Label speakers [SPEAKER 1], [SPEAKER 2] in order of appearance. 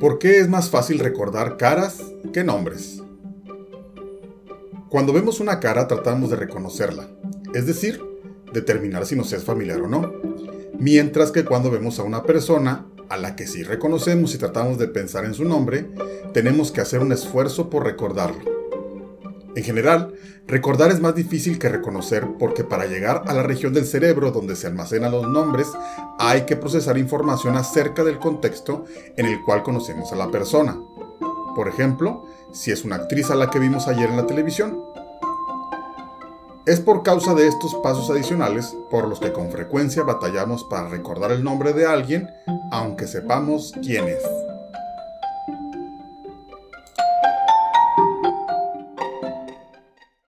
[SPEAKER 1] ¿Por qué es más fácil recordar caras que nombres? Cuando vemos una cara tratamos de reconocerla, es decir, determinar si nos es familiar o no. Mientras que cuando vemos a una persona a la que sí reconocemos y tratamos de pensar en su nombre, tenemos que hacer un esfuerzo por recordarlo. En general, recordar es más difícil que reconocer porque para llegar a la región del cerebro donde se almacenan los nombres hay que procesar información acerca del contexto en el cual conocemos a la persona. Por ejemplo, si es una actriz a la que vimos ayer en la televisión. Es por causa de estos pasos adicionales por los que con frecuencia batallamos para recordar el nombre de alguien aunque sepamos quién es.